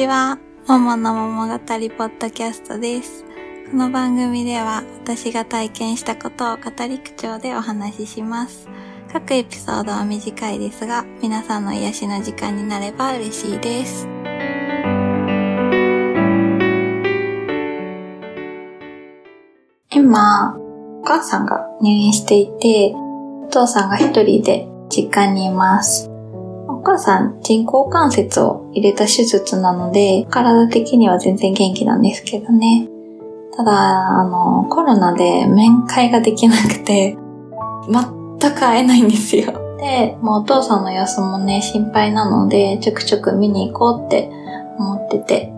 ちは。ももの桃語りポッドキャストです。この番組では私が体験したことを語り口調でお話しします。各エピソードは短いですが、皆さんの癒しの時間になれば嬉しいです。今、お母さんが入院していて、お父さんが一人で実家にいます。お母さん人工関節を入れた手術なので、体的には全然元気なんですけどね。ただ、あの、コロナで面会ができなくて、全く会えないんですよ。で、もうお父さんの様子もね、心配なので、ちょくちょく見に行こうって思ってて。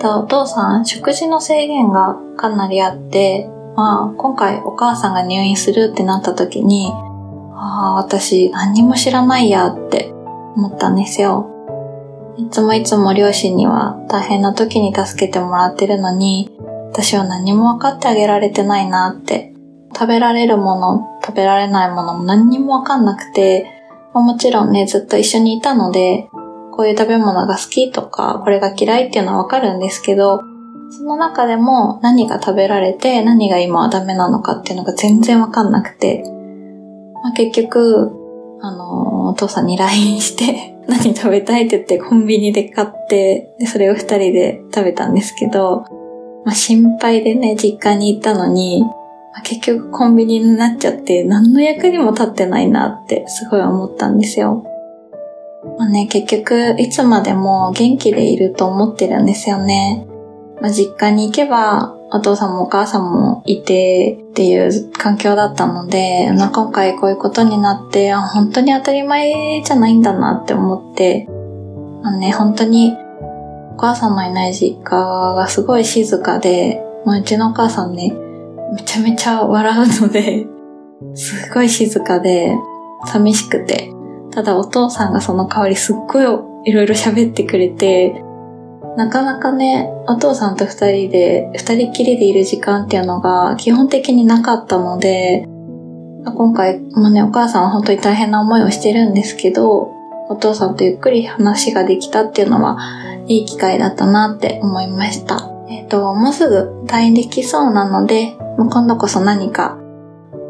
たお父さん、食事の制限がかなりあって、まあ、今回お母さんが入院するってなった時に、ああ、私何にも知らないやって思ったんですよ。いつもいつも両親には大変な時に助けてもらってるのに、私は何も分かってあげられてないなって。食べられるもの、食べられないものも何にも分かんなくて、もちろんね、ずっと一緒にいたので、こういう食べ物が好きとか、これが嫌いっていうのはわかるんですけど、その中でも何が食べられて何が今はダメなのかっていうのが全然わかんなくて、まあ、結局、あの、お父さんに LINE して、何食べたいって言ってコンビニで買って、でそれを二人で食べたんですけど、まあ、心配でね、実家に行ったのに、まあ、結局コンビニになっちゃって何の役にも立ってないなってすごい思ったんですよ。まあね、結局、いつまでも元気でいると思ってるんですよね。まあ、実家に行けば、お父さんもお母さんもいてっていう環境だったので、まあ、今回こういうことになって、本当に当たり前じゃないんだなって思って、まあね、本当にお母さんのいない実家がすごい静かで、まあ、うちのお母さんね、めちゃめちゃ笑うので、すごい静かで、寂しくて、ただお父さんがその代わりすっごいいろいろ喋ってくれて、なかなかね、お父さんと二人で、二人きりでいる時間っていうのが基本的になかったので、今回、まあね、お母さんは本当に大変な思いをしてるんですけど、お父さんとゆっくり話ができたっていうのは、いい機会だったなって思いました。えっ、と、もうすぐ退院できそうなので、もう今度こそ何か、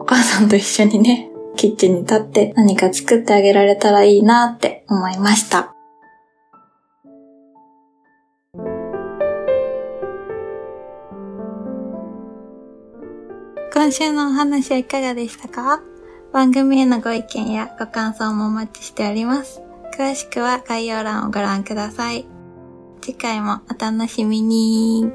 お母さんと一緒にね、キッチンに立って何か作ってあげられたらいいなって思いました。今週のお話はいかがでしたか？番組へのご意見やご感想もお待ちしております。詳しくは概要欄をご覧ください。次回もお楽しみに。